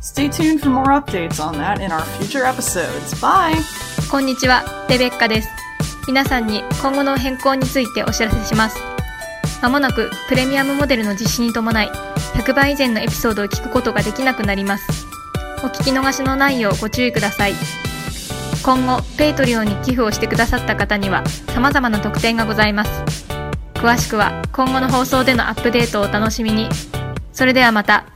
Stay tuned for more updates on that in our future episodes. Bye! こんにちは、レベッカです。皆さんに今後の変更についてお知らせします。まもなくプレミアムモデルの実施に伴い、100倍以前のエピソードを聞くことができなくなります。お聞き逃しのないようご注意ください。今後、ペイトリオに寄付をしてくださった方には様々な特典がございます。詳しくは今後の放送でのアップデートをお楽しみに。それではまた。